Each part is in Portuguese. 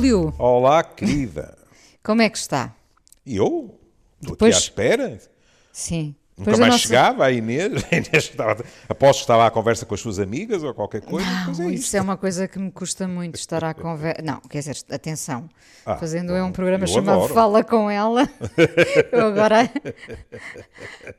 Olá, Júlio! Olá, querida. Como é que está? Eu? Estou Depois- aqui à espera. Sim. Nunca da mais nossa- chegava a Inês. A Inês estava, aposto que estava à conversa com as suas amigas ou qualquer coisa. é Não, isto. isso é uma coisa que me custa muito estar à conversa. Não, quer dizer, atenção. Ah, Fazendo eu- um programa eu chamado adoro. Fala com ela. eu agora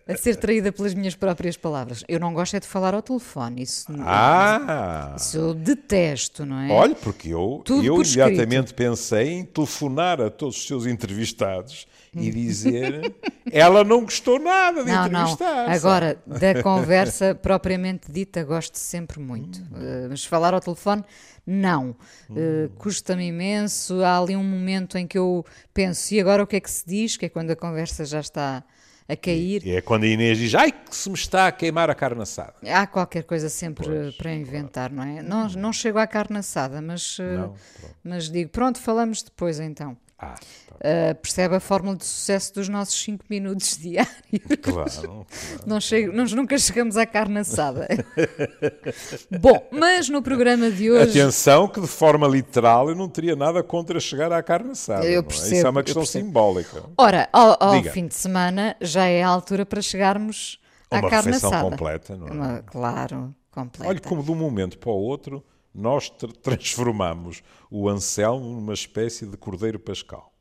a ser traída pelas minhas próprias palavras. Eu não gosto é de falar ao telefone. Isso, Ah! isso eu detesto, não é? Olha, porque eu, Tudo eu por escrito. imediatamente pensei em telefonar a todos os seus entrevistados e dizer ela não gostou nada de Não, não. entrevistar. sabe? Agora, da conversa propriamente dita, gosto sempre muito. Eh, mas falar ao telefone, não. Eh, Custa-me imenso. Há ali um momento em que eu penso, e agora o que é que se diz? Que é quando a conversa já está a cair. E é quando a Inês diz, ai que se me está a queimar a carne assada. Há qualquer coisa sempre eh, para inventar, não é? Não, não chego à carne assada, mas, eh, Não, mas digo, pronto, falamos depois então. Ah, tá, Eh, percebe a fórmula de sucesso dos nossos 5 minutos diários? claro. Não chego- nós nunca chegamos à carne assada. Bom, mas no programa de hoje. Atenção que de forma literal eu não teria nada contra chegar à carne assada. Eu não é? Isso percebo, é uma questão percebo. simbólica. Ora, ao, ao fim de semana já é a altura para chegarmos à Uma carne refeição assada. completa, não é? Uma- claro, completa. Olha como de um momento para o outro nós tra- transformamos o Anselmo numa espécie de cordeiro pascal.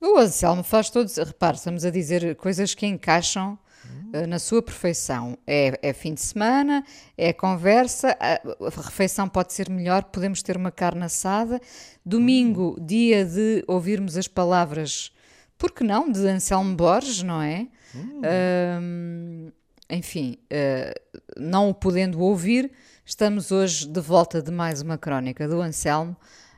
O Anselmo faz todos. Repare, estamos a dizer coisas que encaixam eh, na sua perfeição. É, é fim de semana, é conversa, a, a refeição pode ser melhor, podemos ter uma carne assada. Domingo, dia de ouvirmos as palavras, por que não, de Anselmo Borges, não é? Ahm, enfim, eh, não o podendo ouvir, estamos hoje de volta de mais uma crónica do Anselmo,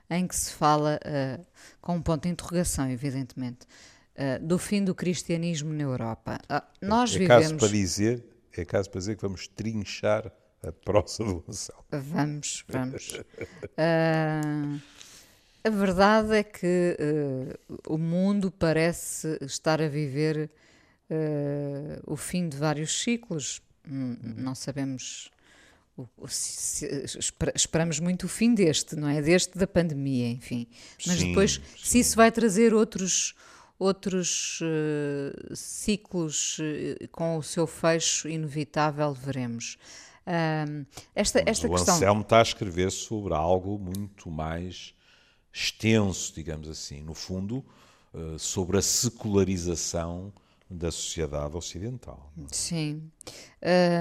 em que se fala, eh, com um ponto de interrogação, evidentemente, eh, do fim do cristianismo na Europa. Ah, nós é caso vivemos. para dizer, é caso para dizer que vamos trinchar a prosa do Anselmo. Vamos, vamos. Ah, a verdade é que eh, o mundo parece estar a viver o fim de vários ciclos. Hum, Não sabemos. Esperamos muito o fim deste, não é? Deste da pandemia, enfim. Mas Sim, depois, se isso vai trazer outros. Outros eh, ciclos eh, com o seu fecho inevitável, veremos. Ahm, esta esta o questão. Anselmo está a escrever sobre algo muito mais extenso, digamos assim, no fundo, eh, sobre a secularização da sociedade ocidental. Sim.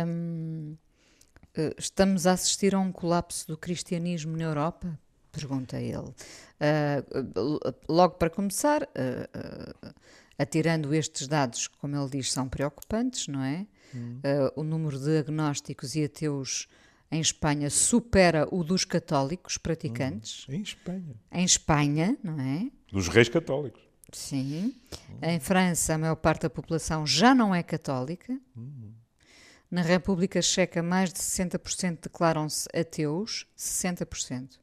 Hum, eh, estamos a assistir a um colapso do cristianismo na Europa? Pergunta ele. Eh, logo para começar, ah, ah, atirando estes dados, como ele diz, são preocupantes, não é? Ah, o número de agnósticos e ateus em Espanha supera o dos católicos praticantes. Em Espanha. Em Espanha, não é? Dos reis católicos. Sim. Em França, a maior parte da população já não é católica. Na República Checa, mais de 60% declaram-se ateus. 60%.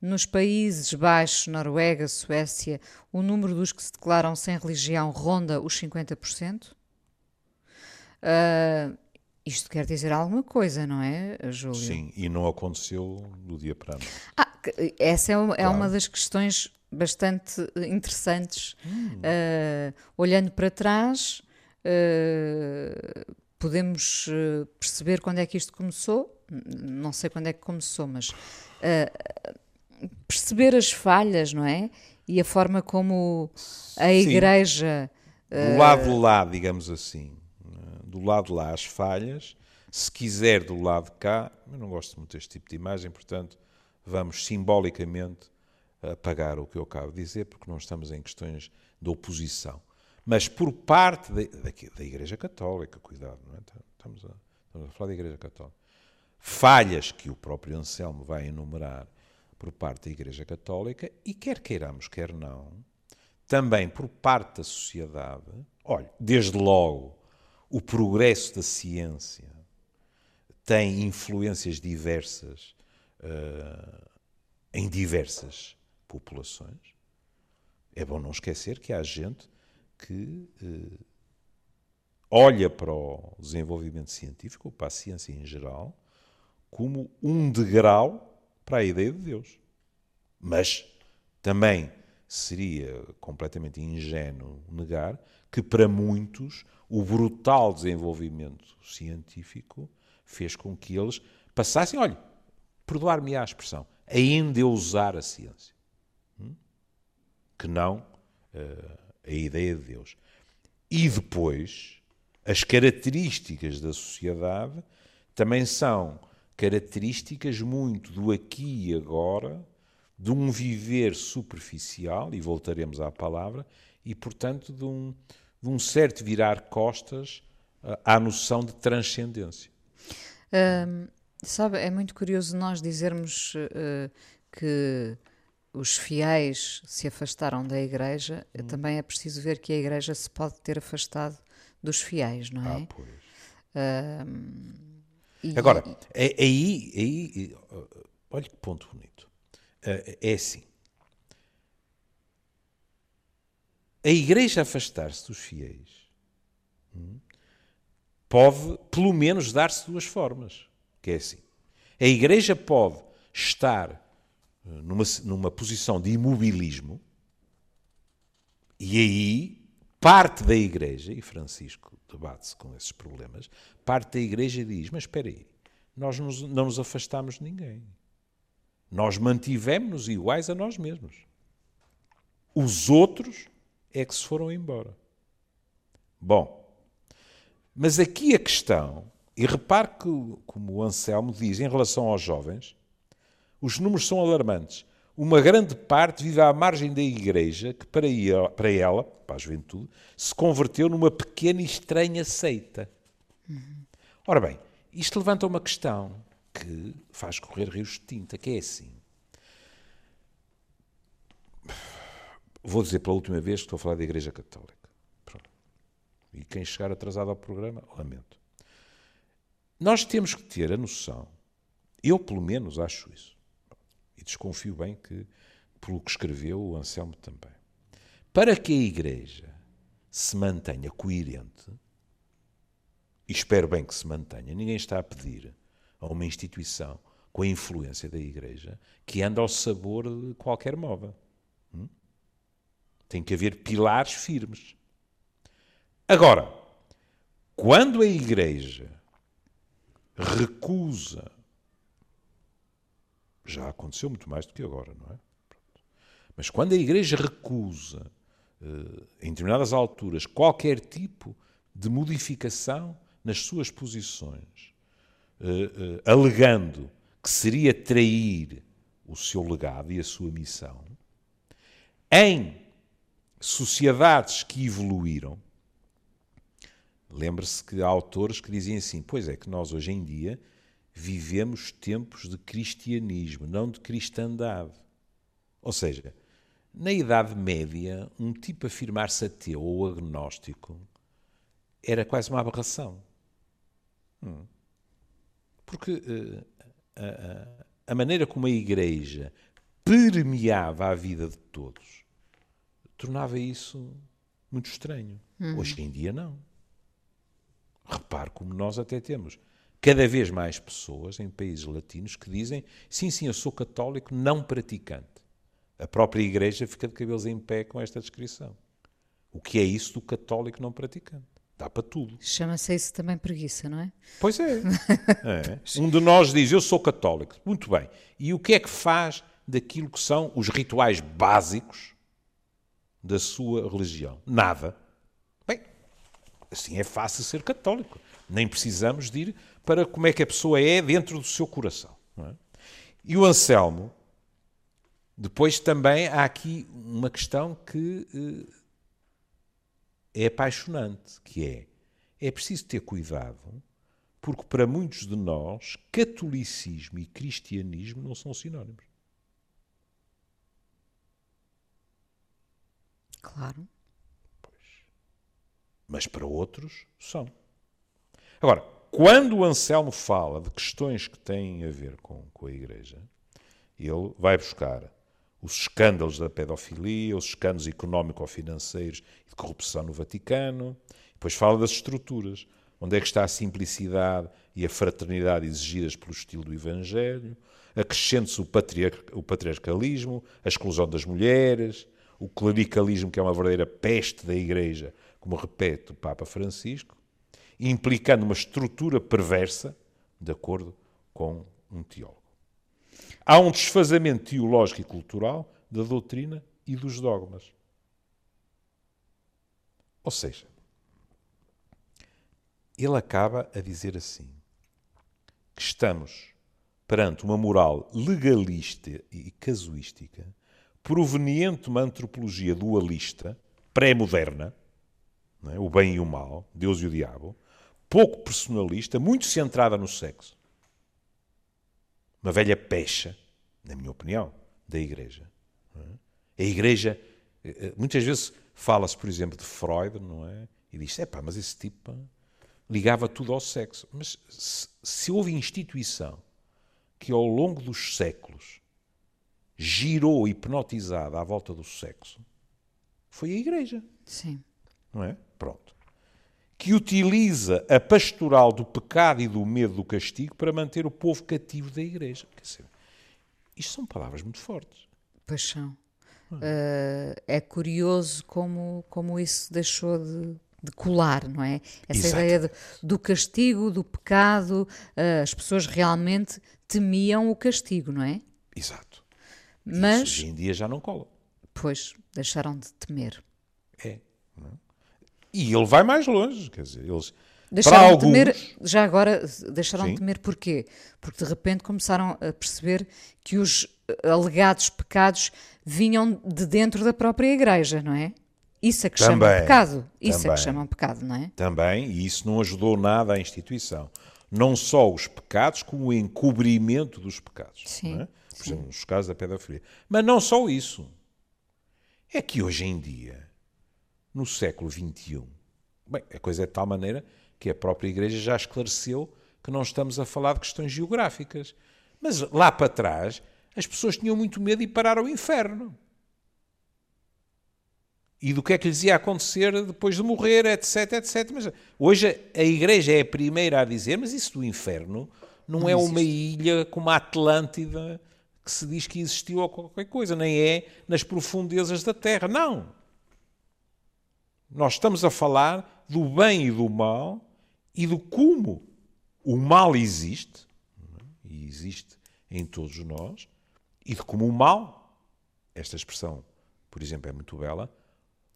Nos Países Baixos, Noruega, Suécia, o número dos que se declaram sem religião ronda os 50%. Ah, isto quer dizer alguma coisa, não é, Júlio? Sim, e não aconteceu do dia para a noite. Ah, essa é, uma- é Claro. uma das questões bastante interessantes. Eh, olhando para trás, eh, podemos eh, perceber quando é que isto começou. Não sei quando é que começou, mas eh, perceber as falhas, não é? E a forma como a Igreja. Do lado de lá, digamos assim, do lado de lá as falhas, se quiser do lado de cá, eu não gosto muito deste tipo de imagem, portanto, vamos simbolicamente apagar o que eu acabo de dizer, porque não estamos em questões de oposição. Mas por parte da, da Igreja Católica, cuidado, não é? estamos, a, estamos a falar da Igreja Católica. Falhas que o próprio Anselmo vai enumerar por parte da Igreja Católica, e quer queiramos, quer não, também por parte da sociedade, olha, desde logo, o progresso da ciência tem influências diversas eh, em diversas populações. É bom não esquecer que há gente que eh, olha para o desenvolvimento científico, para a ciência em geral, como um degrau para a ideia de Deus. Mas também seria completamente ingênuo negar que, para muitos, o brutal desenvolvimento científico fez com que eles passassem, olha, perdoar-me a expressão, a endeusar a ciência. Hum? Que não uh, a ideia de Deus. E depois, as características da sociedade também são características muito do aqui e agora, de um viver superficial, e voltaremos à palavra, e, portanto, de um, de um certo virar costas uh, à noção de transcendência. Um, sabe, é muito curioso nós dizermos uh, que os fiéis se afastaram da igreja, hum. também é preciso ver que a igreja se pode ter afastado dos fiéis, não é? Ah, pois. e, Agora, é, aí, aí, olha que ponto bonito. Ah, é assim. A igreja afastar-se dos fiéis hum, pode, pelo menos, dar-se duas formas. Que é assim. A igreja pode estar numa, numa posição de imobilismo e aí parte da igreja, e Francisco debate-se com esses problemas, parte da igreja diz: Mas espera aí, nós não nos afastamos de ninguém. Nós mantivemos-nos iguais a nós mesmos. Os outros é que se foram embora. Bom, mas aqui a questão, e repare que, como o Anselmo diz em relação aos jovens, os números são alarmantes. Uma grande parte vive à margem da igreja, que para ela, para, a juventude, se converteu numa pequena e estranha seita. Uhum. Ora bem, isto levanta uma questão que faz correr rios de tinta, que é assim. Vou dizer pela última vez que estou a falar da Igreja Católica. Pronto. E quem chegar atrasado ao programa, lamento. Nós temos que ter a noção, eu pelo menos acho isso, e desconfio bem que, pelo que escreveu o Anselmo também, para que a Igreja se mantenha coerente, e espero bem que se mantenha, ninguém está a pedir a uma instituição com a influência da Igreja que anda ao sabor de qualquer moda. Hum? Tem que haver pilares firmes. Agora, quando a Igreja recusa, já aconteceu muito mais do que agora, não é? Mas quando a Igreja recusa, eh, em determinadas alturas, qualquer tipo de modificação nas suas posições, uh, uh, alegando que seria trair o seu legado e a sua missão, em sociedades que evoluíram, lembre-se que há autores que dizem assim: pois é, que nós hoje em dia vivemos tempos de cristianismo, não de cristandade. Ou seja, na Idade Média, um tipo afirmar-se ateu ou agnóstico era quase uma aberração. Hum. Porque uh, a, a, maneira como a Igreja permeava a vida de todos tornava isso muito estranho. Uhum. Hoje em dia, não. Repare como nós até temos cada vez mais pessoas em países latinos que dizem: sim, sim, eu sou católico não praticante. A própria Igreja fica de cabelos em pé com esta descrição. O que é isso do católico não praticante? Dá para tudo. Chama-se isso também preguiça, não é? Pois é. é. Um de nós diz: Eu sou católico. Muito bem. E o que é que faz daquilo que são os rituais básicos da sua religião? Nada. Bem, assim é fácil ser católico. Nem precisamos de ir para como é que a pessoa é dentro do seu coração. É? E o Anselmo, depois também há aqui uma questão que eh, é apaixonante, que é, é preciso ter cuidado, porque para muitos de nós, catolicismo e cristianismo não são sinónimos. Claro. Pois. Mas para outros são. Agora, quando o Anselmo fala de questões que têm a ver com, com a Igreja, ele vai buscar os escândalos da pedofilia, os escândalos económico-financeiros e de corrupção no Vaticano. Depois fala das estruturas. Onde é que está a simplicidade e a fraternidade exigidas pelo estilo do Evangelho? Acrescente-se o, patriar o patriarcalismo, a exclusão das mulheres, o clericalismo, que é uma verdadeira peste da Igreja, como repete o Papa Francisco, implicando uma estrutura perversa, de acordo com um teólogo. Há um desfazamento teológico e cultural da doutrina e dos dogmas. Ou seja, ele acaba a dizer assim: que estamos perante uma moral legalista e casuística proveniente de uma antropologia dualista, pré-moderna, é? o bem e o mal, Deus e o diabo, pouco personalista, muito centrada no sexo. Uma velha pecha, na minha opinião, da Igreja. É? A Igreja, eh, eh, muitas vezes fala-se, por exemplo, de Freud, não é? E diz: é pá, mas esse tipo ligava tudo ao sexo. Mas se, se houve instituição que ao longo dos séculos girou hipnotizada à volta do sexo, foi a Igreja. Sim. Não é? Pronto. Que utiliza a pastoral do pecado e do medo do castigo para manter o povo cativo da Igreja. Quer dizer, isto são palavras muito fortes. Paixão. Uh, é curioso como, como isso deixou de, de colar, não é? Essa Exato. ideia de, do castigo, do pecado, uh, as pessoas realmente temiam o castigo, não é? Exato. Mas Isso hoje em dia já não cola. Pois, deixaram de temer. E ele vai mais longe, quer dizer, eles Deixaram alguns... de temer, já agora, deixaram Sim. de temer porquê? Porque de repente começaram a perceber que os alegados pecados vinham de dentro da própria igreja, não é? Isso é que também, chama pecado. Isso também, é que chamam pecado, não é? Também, e isso não ajudou nada à instituição. Não só os pecados, como o encobrimento dos pecados. Sim. É? Por exemplo, nos casos da pedofilia. Mas não só isso. É que hoje em dia, no século XXI, bem, a coisa é de tal maneira que a própria Igreja já esclareceu que não estamos a falar de questões geográficas. Mas lá para trás, as pessoas tinham muito medo de parar ao inferno. E do que é que lhes ia acontecer depois de morrer, etc, etc. Mas hoje a Igreja é a primeira a dizer, mas isso do inferno não, não é existe. uma ilha como a Atlântida que se diz que existiu ou qualquer coisa, nem é nas profundezas da Terra. Não. Nós estamos a falar do bem e do mal e do como o mal existe, e existe em todos nós, e de como o mal, esta expressão, por exemplo, é muito bela,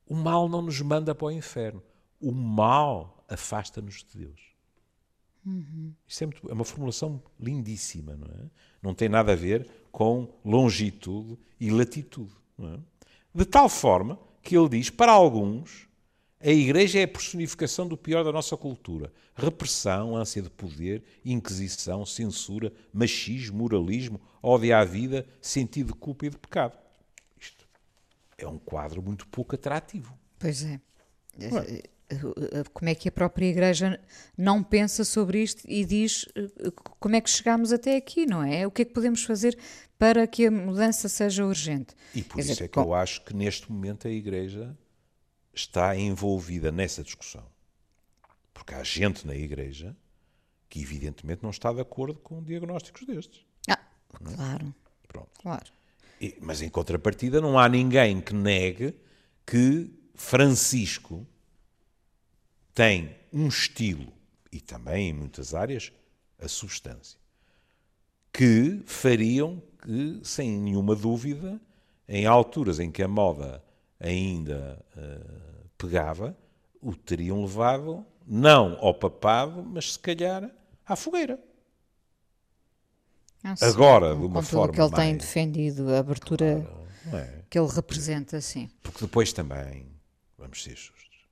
o mal não nos manda para o inferno. O mal afasta-nos de Deus. Uhum. Isto é, muito, é, uma formulação lindíssima, não é? Não tem nada a ver com longitude e latitude. É? De tal forma que ele diz, para alguns, a Igreja é a personificação do pior da nossa cultura: repressão, ânsia de poder, inquisição, censura, machismo, moralismo, ódio à vida, sentido de culpa e de pecado. Isto é um quadro muito pouco atrativo. Pois é. é. Como é que a própria Igreja não pensa sobre isto e diz eh, como é que chegamos até aqui, não é? O que é que podemos fazer para que a mudança seja urgente? E por Quer isso dizer, é que bom, eu acho que neste momento a Igreja está envolvida nessa discussão. Porque há gente na Igreja que, evidentemente, não está de acordo com diagnósticos destes. Ah, claro. Pronto. Claro. E, mas, em contrapartida, não há ninguém que negue que Francisco tem um estilo, e também em muitas áreas, a substância, que fariam que, sem nenhuma dúvida, em alturas em que a moda ainda uh, pegava, o teriam levado não ao papado, mas se calhar à fogueira. Ah, sim, Agora, de uma forma. que ele mais... tem defendido, a abertura claro, é? que ele representa, sim. Porque depois também, vamos ser justos,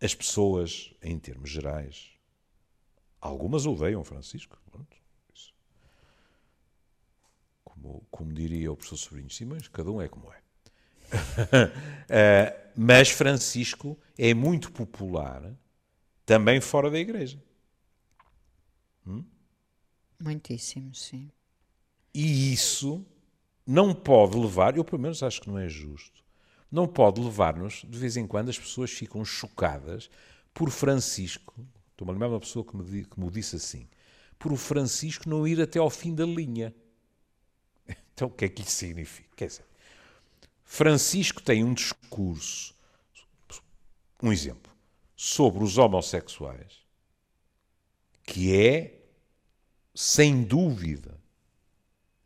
as pessoas, em termos gerais, algumas odeiam Francisco. Pronto, como, como diria o professor Sobrinho Simões, cada um é como é. Uh, mas Francisco é muito popular também fora da igreja. Hum? Muitíssimo, sim. E isso não pode levar, eu pelo menos acho que não é justo, não pode levar-nos, de vez em quando as pessoas ficam chocadas por Francisco, estou-me a lembrar de uma pessoa que me, que me disse assim, por o Francisco não ir até ao fim da linha. Então o que é que isso significa? Quer dizer, Francisco tem um discurso, um exemplo, sobre os homossexuais, que é, sem dúvida,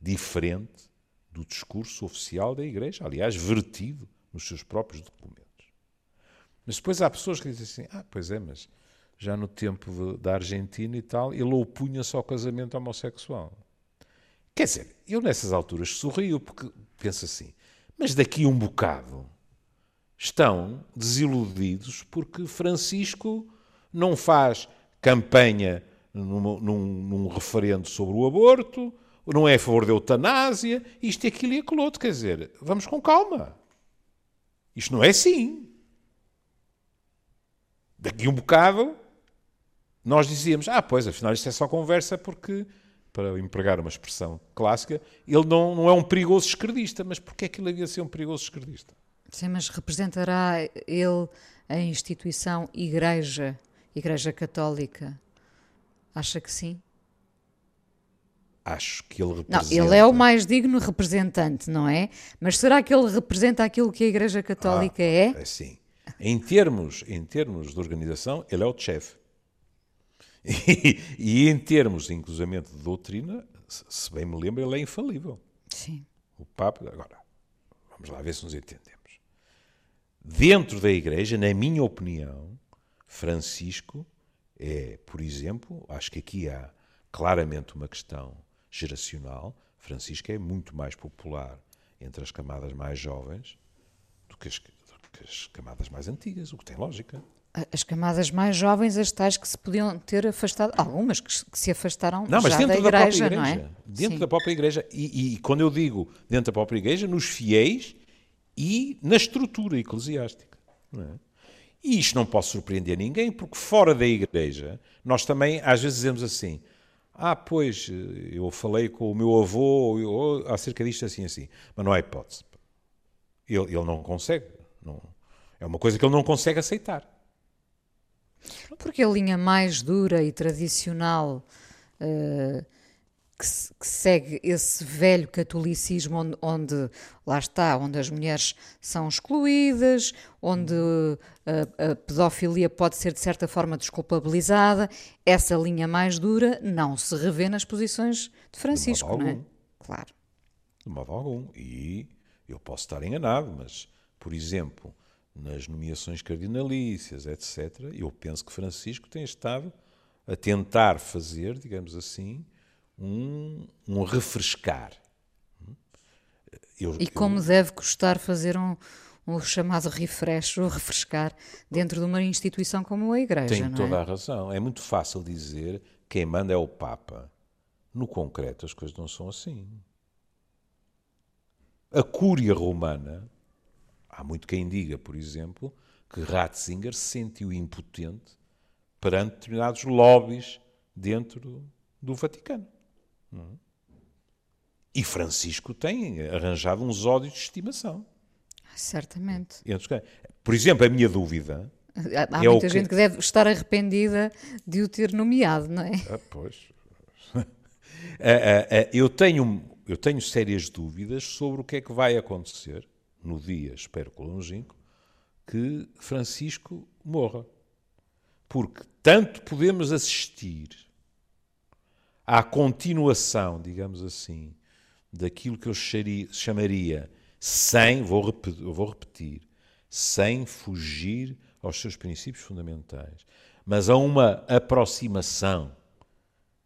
diferente do discurso oficial da Igreja, aliás, vertido nos seus próprios documentos. Mas depois há pessoas que dizem assim: ah, pois é, mas já no tempo de, da Argentina e tal, ele opunha-se ao casamento homossexual. Quer dizer, eu nessas alturas sorrio porque penso assim, mas daqui um bocado estão desiludidos porque Francisco não faz campanha num, num, num referendo sobre o aborto, não é a favor da eutanásia, isto, aquilo e aquilo outro. Quer dizer, vamos com calma. Isto não é assim. Daqui um bocado, nós dizíamos, ah, pois, afinal isto é só conversa porque, para empregar uma expressão clássica, ele não, não é um perigoso esquerdista. Mas porquê é que ele havia de ser um perigoso esquerdista? Sim, mas representará ele a instituição Igreja, Igreja Católica? Acha que sim? Acho que ele representa. Não, ele é o mais digno representante, não é? Mas será que ele representa aquilo que a Igreja Católica ah, é? É sim. Em termos, em termos de organização, ele é o chefe. E, e, em termos, inclusive, de doutrina, se bem me lembro, ele é infalível. Sim. O Papa. Agora, vamos lá ver se nos entendemos. Dentro da Igreja, na minha opinião, Francisco é, por exemplo, acho que aqui há claramente uma questão geracional. Francisco é muito mais popular entre as camadas mais jovens do que as, do que as camadas mais antigas, o que tem lógica as camadas mais jovens, as tais que se podiam ter afastado, algumas que, se afastaram não, mas já dentro da igreja, da própria igreja, não é? Dentro Sim. da própria igreja. E, e, quando eu digo dentro da própria igreja, nos fiéis e na estrutura eclesiástica. Não é? E isto não pode surpreender ninguém, porque fora da igreja, nós também às vezes dizemos assim, ah, pois, eu falei com o meu avô acerca disto assim assim, mas não há hipótese. Ele, ele não consegue. Não, é uma coisa que ele não consegue aceitar. Porque a linha mais dura e tradicional uh, que, que, segue esse velho catolicismo onde, onde, lá está, onde as mulheres são excluídas, onde a, a, pedofilia pode ser de certa forma desculpabilizada, essa linha mais dura não se revê nas posições de Francisco, de não é? Claro. De modo algum. E eu posso estar enganado, mas, por exemplo, nas nomeações cardinalícias, etc., eu penso que Francisco tem estado a tentar fazer, digamos assim, um, um refrescar. Eu, e como eu... deve custar fazer um, um chamado refresh, ou refrescar, dentro de uma instituição como a Igreja. Tem toda é? a razão. É muito fácil dizer quem manda é o Papa. No concreto, as coisas não são assim. A Cúria Romana Há muito quem diga, por exemplo, que Ratzinger se sentiu impotente perante determinados lobbies dentro do Vaticano. É? E Francisco tem arranjado uns ódios de estimação. Certamente. Por exemplo, a minha dúvida. Há, é muita gente que... que deve estar arrependida de o ter nomeado, não é? Ah, pois. Eu, tenho, eu tenho sérias dúvidas sobre o que é que vai acontecer no dia, espero que longínquo, que Francisco morra. Porque tanto podemos assistir à continuação, digamos assim, daquilo que eu chamaria sem, vou repetir, vou repetir, sem fugir aos seus princípios fundamentais, mas a uma aproximação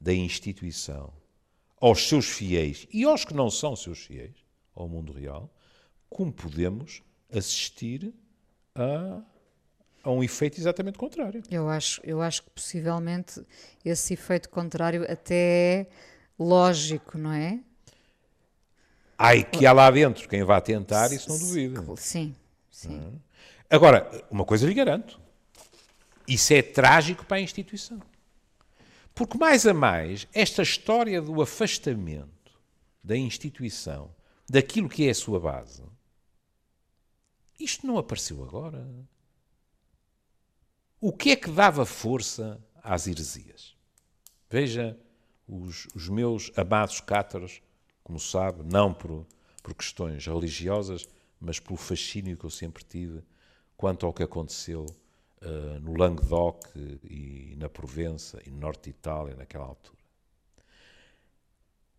da instituição aos seus fiéis e aos que não são seus fiéis, ao mundo real, como podemos assistir a, a um efeito exatamente contrário. Eu acho, eu acho que possivelmente esse efeito contrário até é lógico, não é? Ai, que há lá dentro quem vá tentar, isso não duvido. Sim, sim. Uhum. Agora, uma coisa lhe garanto: isso é trágico para a instituição. Porque, mais a mais, esta história do afastamento da instituição daquilo que é a sua base isto não apareceu agora. o que é que dava força às heresias? Veja os, os meus amados cátaros, como sabe, não por, por questões religiosas, mas pelo fascínio que eu sempre tive quanto ao que aconteceu uh, no Languedoc e na Provença e no norte de Itália naquela altura.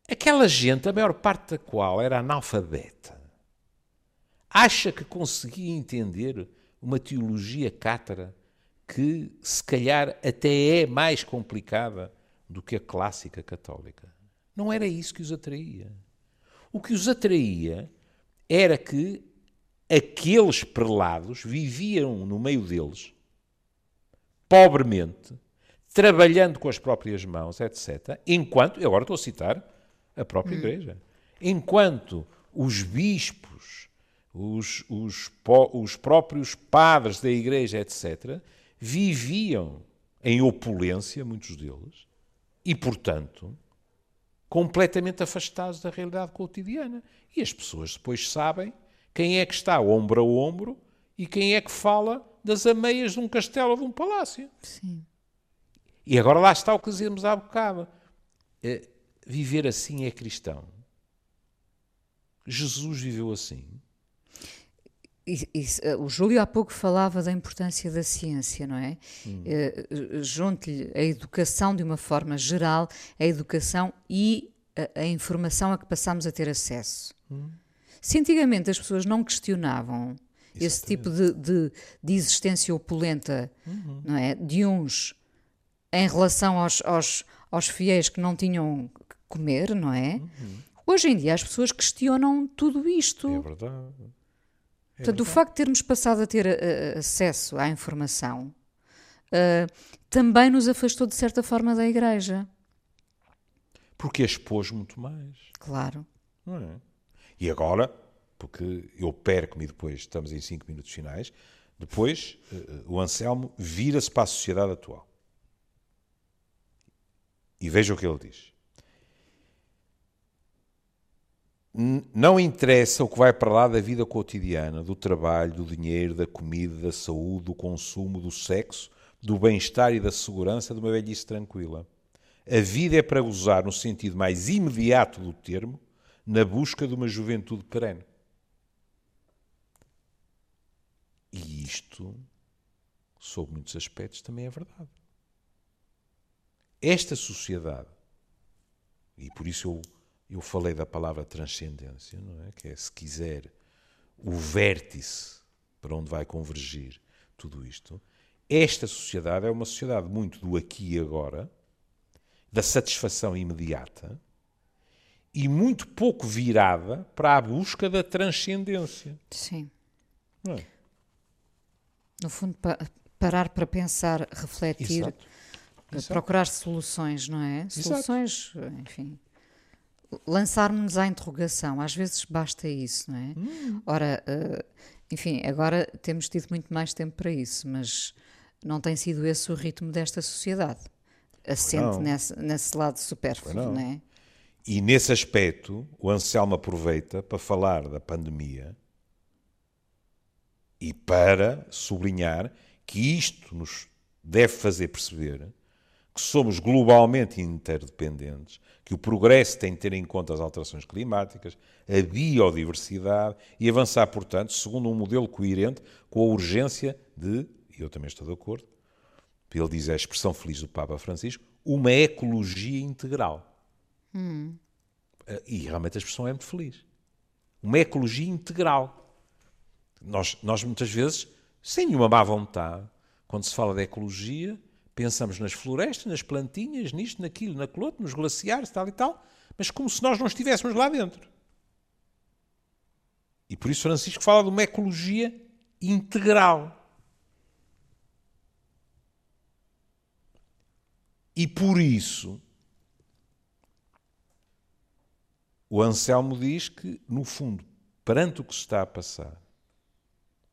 Aquela gente, a maior parte da qual era analfabeta, acha que conseguia entender uma teologia cátara que, se calhar, até é mais complicada do que a clássica católica. Não era isso que os atraía. O que os atraía era que aqueles prelados viviam no meio deles, pobremente, trabalhando com as próprias mãos, etc., enquanto, e agora estou a citar a própria hum. Igreja, enquanto os bispos, os, os, os próprios padres da Igreja, etc., viviam em opulência, muitos deles, e, portanto, completamente afastados da realidade cotidiana. E as pessoas depois sabem quem é que está ombro a ombro e quem é que fala das ameias de um castelo ou de um palácio. Sim. E agora lá está o que dizíamos há bocado. É, viver assim é cristão. Jesus viveu assim. E, e, eh, o Júlio há pouco falava da importância da ciência, não é? Hum. Uh, Junte-lhe a educação de uma forma geral, a educação e a, a informação a que passamos a ter acesso. Hum. Se antigamente as pessoas não questionavam Exatamente. esse tipo de, de, de existência opulenta, uhum. não é? De uns em relação aos, aos, aos fiéis que não tinham que comer, não é? Uhum. Hoje em dia as pessoas questionam tudo isto. É verdade. É Portanto, o facto de termos passado a ter uh, acesso à informação uh, também nos afastou, de certa forma, da Igreja. Porque expôs muito mais. Claro. Não é? E agora, porque eu perco-me e depois estamos em cinco minutos finais, depois uh, o Anselmo vira-se para a sociedade atual. E veja o que ele diz. Não interessa o que vai para lá da vida cotidiana, do trabalho, do dinheiro, da comida, da saúde, do consumo, do sexo, do bem-estar e da segurança de uma velhice tranquila. A vida é para gozar no sentido mais imediato do termo, na busca de uma juventude perene. E isto, sob muitos aspectos, também é verdade. Esta sociedade, e por isso eu eu falei da palavra transcendência, não é? Que é, se quiser, o vértice para onde vai convergir tudo isto. Esta sociedade é uma sociedade muito do aqui e agora, da satisfação imediata e muito pouco virada para a busca da transcendência. Sim. É? No fundo, pa parar para pensar, refletir, Exato. procurar soluções, não é? Soluções, Exato. enfim lançarmos-nos à interrogação. Às vezes basta isso, não é? Hum. Ora, uh, enfim, agora temos tido muito mais tempo para isso, mas não tem sido esse o ritmo desta sociedade. Assente nesse, nesse lado supérfluo, não. não é? E nesse aspecto, o Anselmo aproveita para falar da pandemia e para sublinhar que isto nos deve fazer perceber que somos globalmente interdependentes, que o progresso tem de ter em conta as alterações climáticas, a biodiversidade e avançar, portanto, segundo um modelo coerente com a urgência de, e eu também estou de acordo, ele diz a expressão feliz do Papa Francisco, uma ecologia integral. Hum. E realmente a expressão é muito feliz. Uma ecologia integral. Nós, nós muitas vezes, sem nenhuma má vontade, quando se fala de ecologia, Pensamos nas florestas, nas plantinhas, nisto, naquilo, naquilo outro, nos glaciares, tal e tal, mas como se nós não estivéssemos lá dentro. E por isso Francisco fala de uma ecologia integral. E por isso o Anselmo diz que, no fundo, perante o que se está a passar,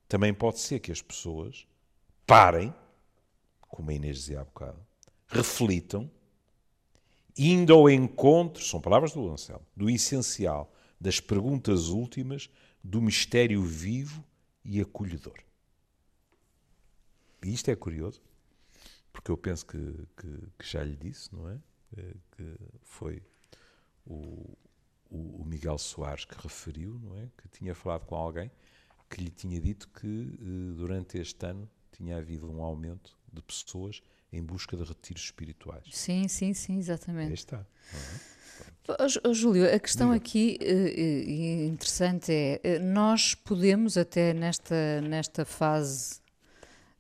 também pode ser que as pessoas parem como a Inês dizia há bocado, reflitam, indo ao encontro, são palavras do Anselmo, do essencial, das perguntas últimas, do mistério vivo e acolhedor. E isto é curioso. porque eu penso que, que, que já lhe disse, não é? Eh, que foi o, o, Miguel Soares que referiu, não é? Que tinha falado com alguém que lhe tinha dito que eh, durante este ano tinha havido um aumento de pessoas em busca de retiros espirituais. Sim, sim, sim, exatamente. Aí está. Oh, Júlio, a questão Diga. aqui uh, interessante é, nós podemos até nesta, nesta fase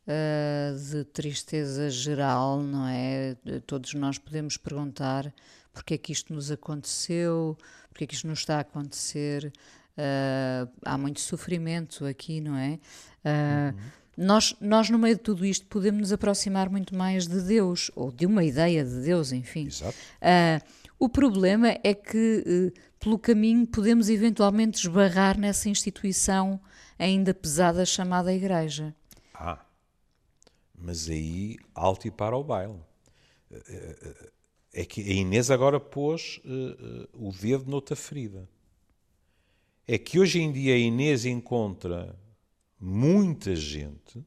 uh, de tristeza geral, não é? Todos nós podemos perguntar porque é que isto nos aconteceu, porque é que isto nos está a acontecer. Uh, há muito sofrimento aqui, não é? Uh, uhum. Nós, nós, no meio de tudo isto, podemos nos aproximar muito mais de Deus, ou de uma ideia de Deus, enfim. Exato. Uh, o problema é que, pelo caminho, podemos eventualmente esbarrar nessa instituição ainda pesada chamada Igreja. Ah, mas aí alto e para o baile. É que a Inês agora pôs uh, uh, o dedo noutra ferida. É que hoje em dia a Inês encontra muita gente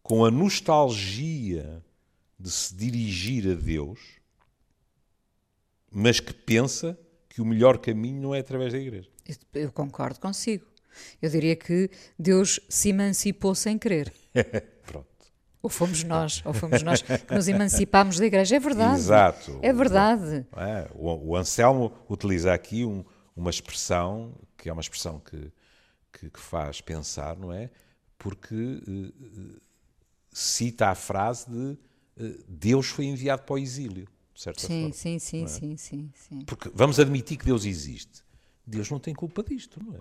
com a nostalgia de se dirigir a Deus, mas que pensa que o melhor caminho não é através da igreja. Eu concordo consigo. Eu diria que Deus se emancipou sem querer. Pronto. Ou fomos nós, ou fomos nós que nos emancipámos da igreja. É verdade. Exato. É verdade. É, o, o, Anselmo utiliza aqui um, uma expressão, que é uma expressão que, que, que faz pensar, não é? Porque uh, cita a frase de uh, Deus foi enviado para o exílio, de certa sim, forma. Sim, sim, é? sim, sim, sim. Porque vamos admitir que Deus existe. Deus não tem culpa disto, não é?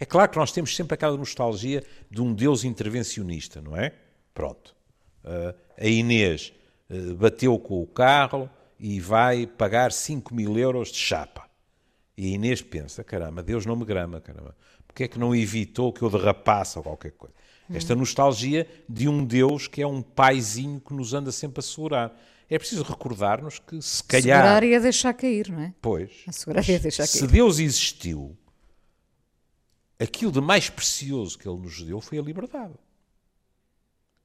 É claro que nós temos sempre aquela nostalgia de um Deus intervencionista, não é? Pronto. Uh, a Inês uh, bateu com o carro e vai pagar 5 mil euros de chapa. E a Inês pensa: caramba, Deus não me grama, caramba. Porquê é que não evitou que eu derrapasse ou qualquer coisa? Esta nostalgia de um Deus que é um paizinho que nos anda sempre a segurar. É preciso recordar-nos que se calhar. Segurar e a deixar cair, não é? Pois. A segurar e a deixar cair. Se Deus existiu, aquilo de mais precioso que Ele nos deu foi a liberdade.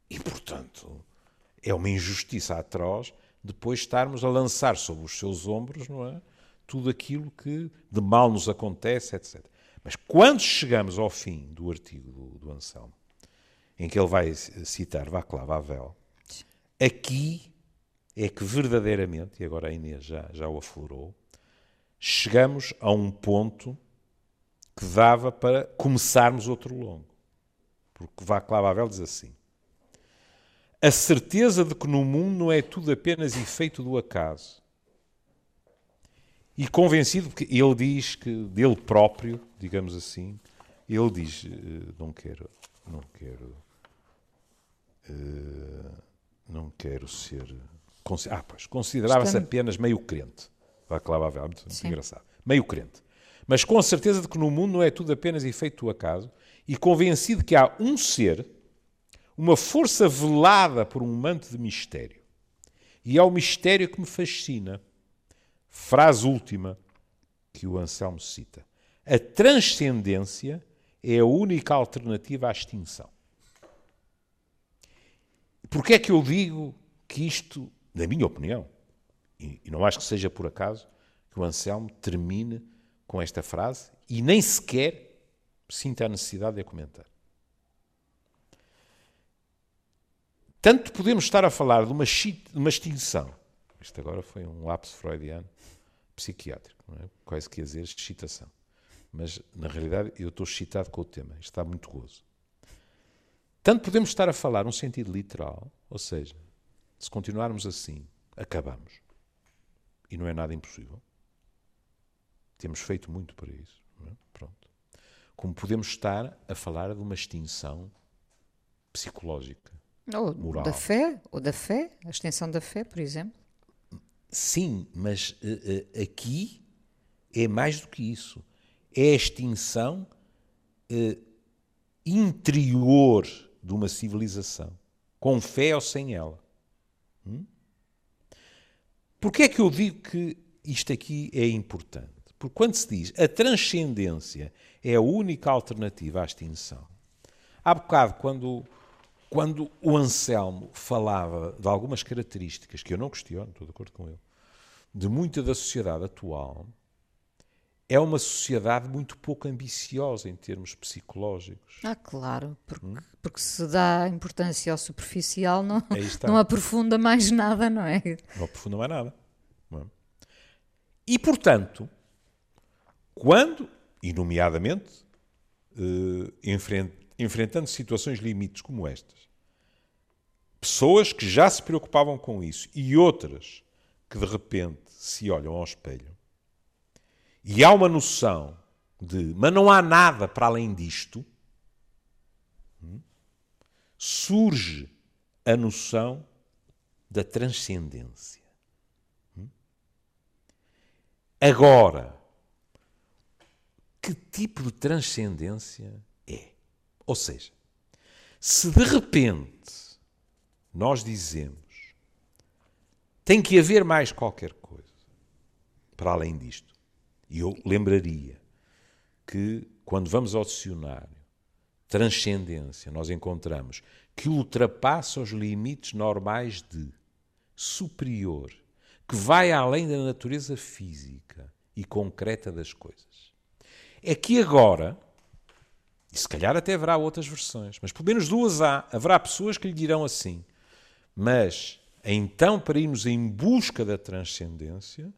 E, portanto, é uma injustiça atroz depois estarmos a lançar sobre os seus ombros, não é? Tudo aquilo que de mal nos acontece, etc. Mas quando chegamos ao fim do artigo do, do Anselmo, em que ele vai citar Václav Havel, aqui é que verdadeiramente, e agora a Inês já, já o aflorou, chegamos a um ponto que dava para começarmos outro longo. Porque Václav Havel diz assim: a certeza de que no mundo não é tudo apenas efeito do acaso. E convencido, porque ele diz que dele próprio, digamos assim, ele diz, eh, não quero, não quero, eh, não quero ser, ah, pois, considerava-se apenas meio crente. Vai clavar muito, muito engraçado. Meio crente. Mas com a certeza de que no mundo não é tudo apenas efeito do acaso e convencido que há um ser uma força velada por um manto de mistério. E é o mistério que me fascina. Frase última que o Anselmo cita. A transcendência é a única alternativa à extinção. Porquê é que eu digo que isto, na minha opinião, e não acho que seja por acaso, que o Anselmo termine com esta frase e nem sequer sinta a necessidade de a comentar. Tanto podemos estar a falar de uma, extinção. Isto agora foi um lapso freudiano psiquiátrico, é? quase que ia dizer excitação. Mas, na realidade, eu estou excitado com o tema. Isto está muito gozo. Tanto podemos estar a falar num sentido literal, ou seja, se continuarmos assim, acabamos. E não é nada impossível. Temos feito muito para isso. É? Pronto. Como podemos estar a falar de uma extinção psicológica ou moral. da fé, ou da fé, a extensão da fé, por exemplo. Sim, mas uh, uh, aqui é mais do que isso. É a extinção uh, interior de uma civilização, com fé ou sem ela. Hum? Porquê é que eu digo que isto aqui é importante? Porque quando se diz a transcendência é a única alternativa à extinção, há bocado, quando quando o Anselmo falava de algumas características que eu não questiono, estou de acordo com ele, de muita da sociedade atual, é uma sociedade muito pouco ambiciosa em termos psicológicos. Ah, claro, porque, hum? porque se dá importância ao superficial, não, não aprofunda mais nada, não é? Não aprofunda mais nada. É? E, portanto, quando, e nomeadamente, eh, enfrentando situações limites como estas, pessoas que já se preocupavam com isso e outras que de repente se olham ao espelho e há uma noção de, mas não há nada para além disto, hum, surge a noção da transcendência. Hum. Agora, que tipo de transcendência? Ou seja, se de repente nós dizemos tem que haver mais qualquer coisa para além disto, e eu lembraria que, quando vamos ao dicionário, transcendência, nós encontramos que ultrapassa os limites normais de superior, que vai além da natureza física e concreta das coisas. É que agora, e se calhar até haverá outras versões, mas pelo menos duas há, haverá pessoas que lhe dirão assim, mas então para irmos em busca da transcendência,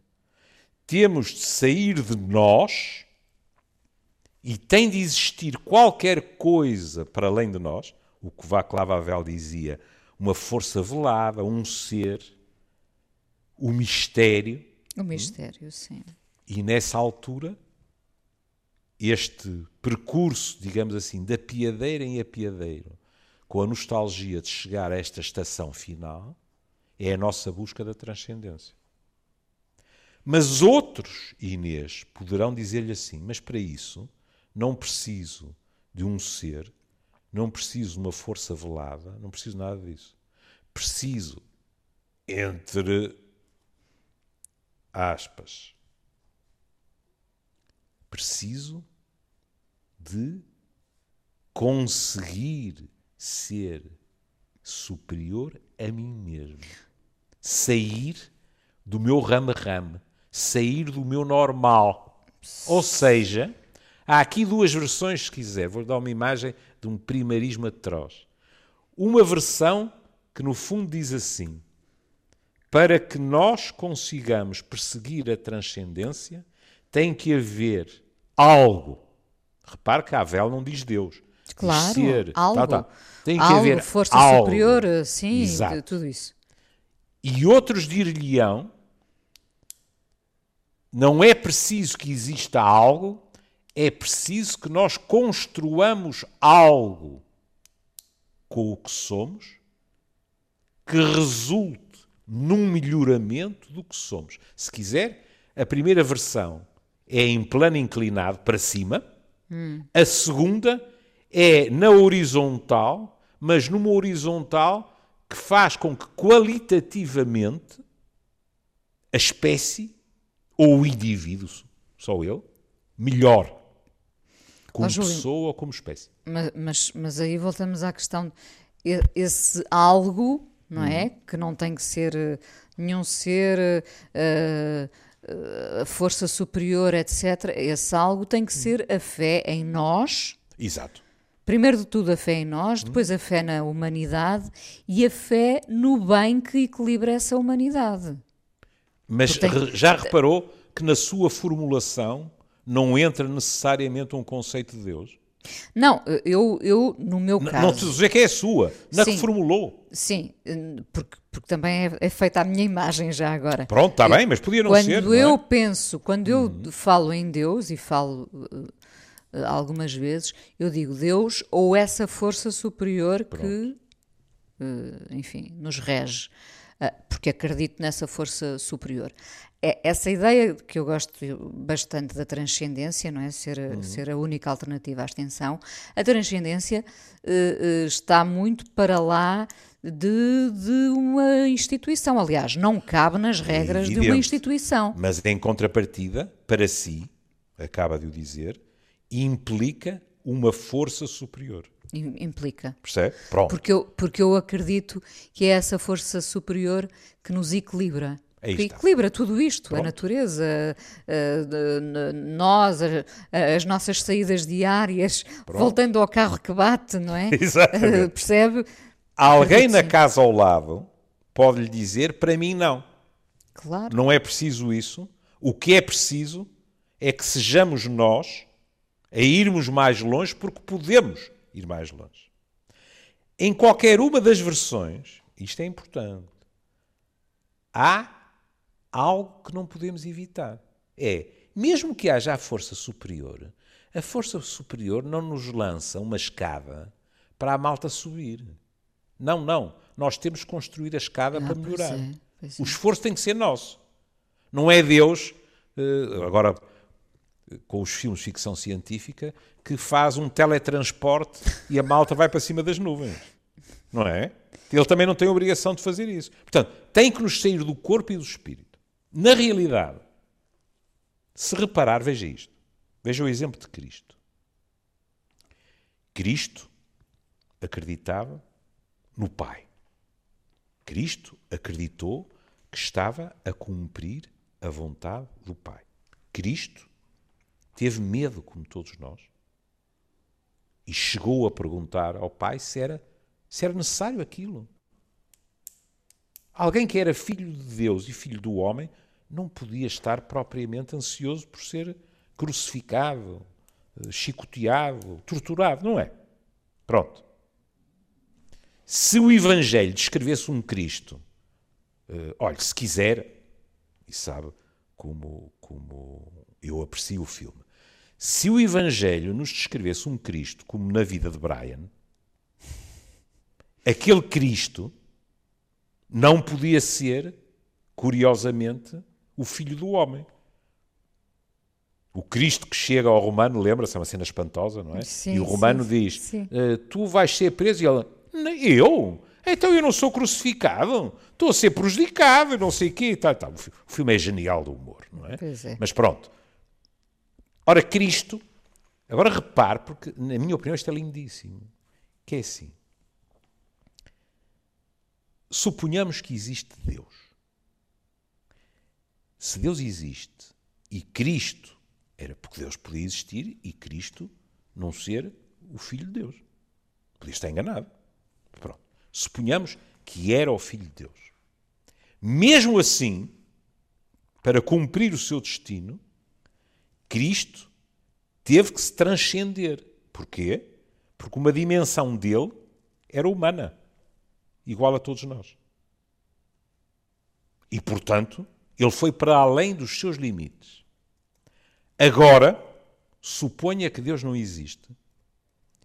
temos de sair de nós e tem de existir qualquer coisa para além de nós, o que Václav Havel dizia, uma força velada, um ser, o mistério. O mistério, sim. E nessa altura, este percurso, digamos assim, da piadeira em apiadeiro, com a nostalgia de chegar a esta estação final, é a nossa busca da transcendência. Mas outros, Inês, poderão dizer-lhe assim: mas para isso não preciso de um ser, não preciso de uma força velada, não preciso nada disso. Preciso, entre aspas, preciso de conseguir ser superior a mim mesmo. Sair do meu rama-rama sair do meu normal. Ou seja, há aqui duas versões, se quiser. Vou dar uma imagem de um primarismo atroz. Uma versão que, no fundo, diz assim: para que nós consigamos perseguir a transcendência, tem que haver algo. Repare que a Avel não diz Deus. Claro, diz ser, algo. Tá, tá. Tem que algo, haver força algo. superior, sim, Exato. tudo isso. E outros dir-lhe-ão não é preciso que exista algo, é preciso que nós construamos algo com o que somos que resulte num melhoramento do que somos. Se quiser, a primeira versão é em plano inclinado para cima, hum. a segunda é na horizontal, mas numa horizontal que faz com que qualitativamente a espécie ou o indivíduo, só eu, melhor. Como pessoa ou como espécie. Mas, mas, mas aí voltamos à questão, esse algo, não é? Que não tem que ser eh, nenhum ser, eh, eh, força superior, etc. Esse algo tem que ser a fé em nós. Exato. Primeiro de tudo, a fé em nós, depois a fé na humanidade e a fé no bem que equilibra essa humanidade. Mas já reparou que na sua formulação não entra necessariamente um conceito de Deus? Não, eu, eu no meu N- caso. Não te dizer que é a sua, na que Sim. formulou. Sim, porque, porque também é, é feita a minha imagem já agora. Pronto, está bem, mas podia não quando ser. não eu é? Uhum. penso, quando eu falo em Deus e falo eh, algumas vezes, eu digo Deus ou essa força superior que, eh, enfim, nos rege, Ah, porque acredito nessa força superior. É essa ideia que eu gosto bastante da transcendência, não é? Ser, a- Uhum. ser a única alternativa à extensão. A transcendência eh, está muito para lá de, de uma instituição. Aliás, não cabe nas regras de uma instituição. Mas em contrapartida, para si, acaba de o dizer, implica uma força superior. implica. Percebe? Pronto. Porque eu, porque eu acredito que é essa força superior que nos equilibra. Aí que está. equilibra tudo isto, a Pronto. natureza, a- de- n- nós, as nossas saídas diárias, voltando ao carro que bate, não é? Exatamente. Percebe? Alguém na casa ao lado pode lhe dizer, para mim não. Claro. Não é preciso isso. O que é preciso é que sejamos nós a irmos mais longe, porque podemos ir mais longe. Em qualquer uma das versões, isto é importante, há algo que não podemos evitar. É, mesmo que haja a força superior, a força superior não nos lança uma escada para a malta subir. Não, não. Nós temos que construir a escada Ah, para pois melhorar. é, pois O é. esforço tem que ser nosso. Não é Deus, eh, agora com os filmes de ficção científica, que faz um teletransporte e a malta vai para cima das nuvens. Não é? Ele também não tem obrigação de fazer isso. Portanto, tem que nos sair do corpo e do espírito. Na realidade, se reparar, veja isto. Veja o exemplo de Cristo. Cristo acreditava no Pai. Cristo acreditou que estava a cumprir a vontade do Pai. Cristo teve medo, como todos nós, e chegou a perguntar ao Pai se era, se era necessário aquilo. Alguém que era filho de Deus e filho do homem não podia estar propriamente ansioso por ser crucificado, eh, chicoteado, torturado, não é? Pronto. Se o Evangelho descrevesse um Cristo, eh, olha, se quiser, e sabe como, como eu aprecio o filme, se o Evangelho nos descrevesse um Cristo como na vida de Brian, aquele Cristo não podia ser, curiosamente, o filho do homem. O Cristo que chega ao romano, lembra-se, é uma cena espantosa, não é? Sim, e o romano sim, diz: sim. "Eh, Tu vais ser preso. E ele: "Nem Eu? Então eu não sou crucificado. Estou a ser prejudicado, não sei o quê. Tá, tá. O fi- O filme é genial do humor, não é? Pois é. Mas pronto. Ora, Cristo, agora repare, porque na minha opinião isto é lindíssimo, que é assim. Suponhamos que existe Deus. Se Deus existe e Cristo era porque Deus podia existir e Cristo não ser o Filho de Deus. Podia estar enganado. Pronto. Suponhamos que era o Filho de Deus. Mesmo assim, para cumprir o seu destino, Cristo teve que se transcender. Porquê? Porque uma dimensão dele era humana, igual a todos nós. E, portanto, ele foi para além dos seus limites. Agora, suponha que Deus não existe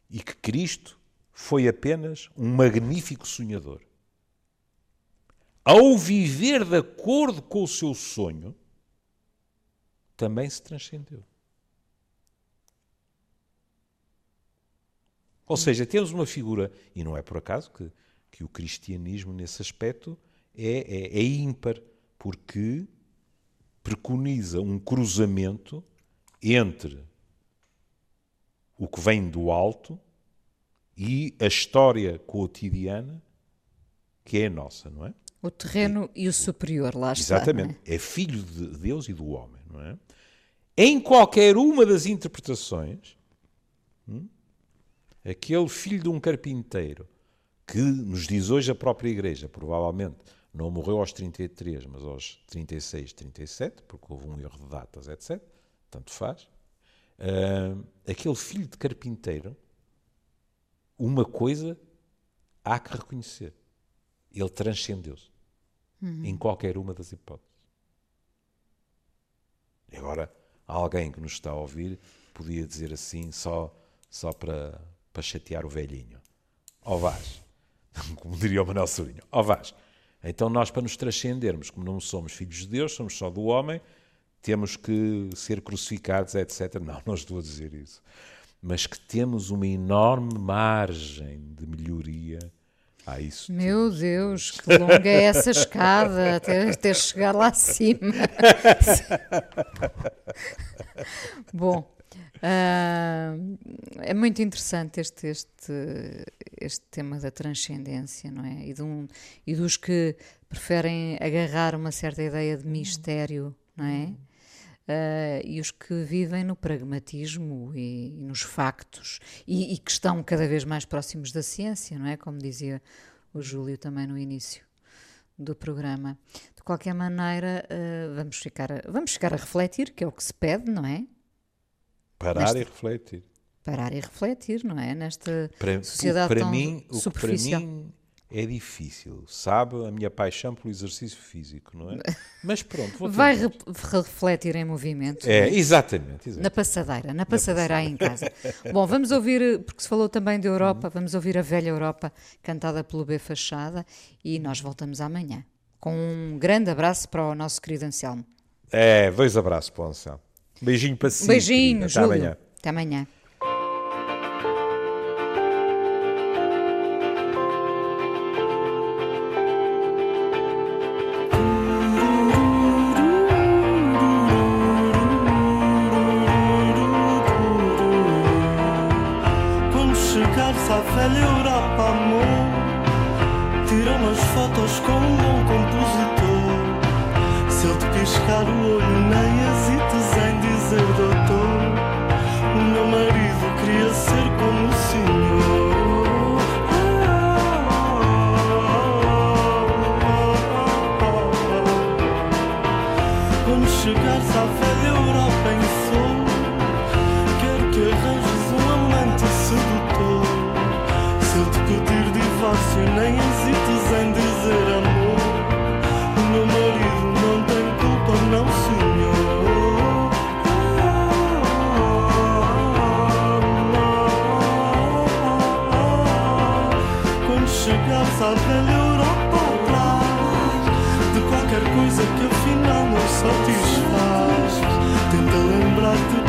e que Cristo foi apenas um magnífico sonhador. Ao viver de acordo com o seu sonho, também se transcendeu. Ou seja, temos uma figura, e não é por acaso que, que o cristianismo, nesse aspecto, é, é, é ímpar, porque preconiza um cruzamento entre o que vem do alto e a história cotidiana que é a nossa, não é? O terreno e o superior, lá está. Exatamente. é? É filho de Deus e do homem, não é? Em qualquer uma das interpretações, hum, aquele filho de um carpinteiro que nos diz hoje a própria Igreja, provavelmente não morreu aos 33, mas aos 36, 37, porque houve um erro de datas, etc. Tanto faz. Ah, aquele filho de carpinteiro, uma coisa há que reconhecer: ele transcendeu-se em qualquer uma das hipóteses. E agora, alguém que nos está a ouvir podia dizer assim, só, só para, para chatear o velhinho: Ó Vaz, como diria o Manuel Sorinho, ó Vaz, então nós para nos transcendermos, como não somos filhos de Deus, somos só do homem, temos que ser crucificados, etc. Não, não estou a dizer isso. Mas que temos uma enorme margem de melhoria a isso. Meu Deus, que longa é essa escada até, até chegar lá acima. Bom, Uh, é muito interessante este, este, este tema da transcendência, não é? E, de um, e dos que preferem agarrar uma certa ideia de mistério, não é? Uh, e os que vivem no pragmatismo e, e nos factos e, e, que estão cada vez mais próximos da ciência, não é? Como dizia o Júlio também no início do programa. De qualquer maneira, uh, vamos, ficar vamos ficar a refletir, que é o que se pede, não é? Parar Nesta... e refletir. Parar e refletir, não é? Nesta para, sociedade para tão mim, superficial. Para mim, é difícil, sabe? A minha paixão pelo exercício físico, não é? Mas pronto, vou Vai re refletir em movimento. É, exatamente, exatamente. Na passadeira, na passadeira aí em casa. Bom, vamos ouvir, porque se falou também da Europa, uhum. vamos ouvir a velha Europa cantada pelo B Fachada e nós voltamos amanhã. Com um grande abraço para o nosso querido Anselmo. É, dois abraços para o Anselmo. Beijinho para si. Beijinho, Até Júlio. amanhã. Até amanhã. qualquer coisa que afinal não satisfaz. Tenta lembrar-te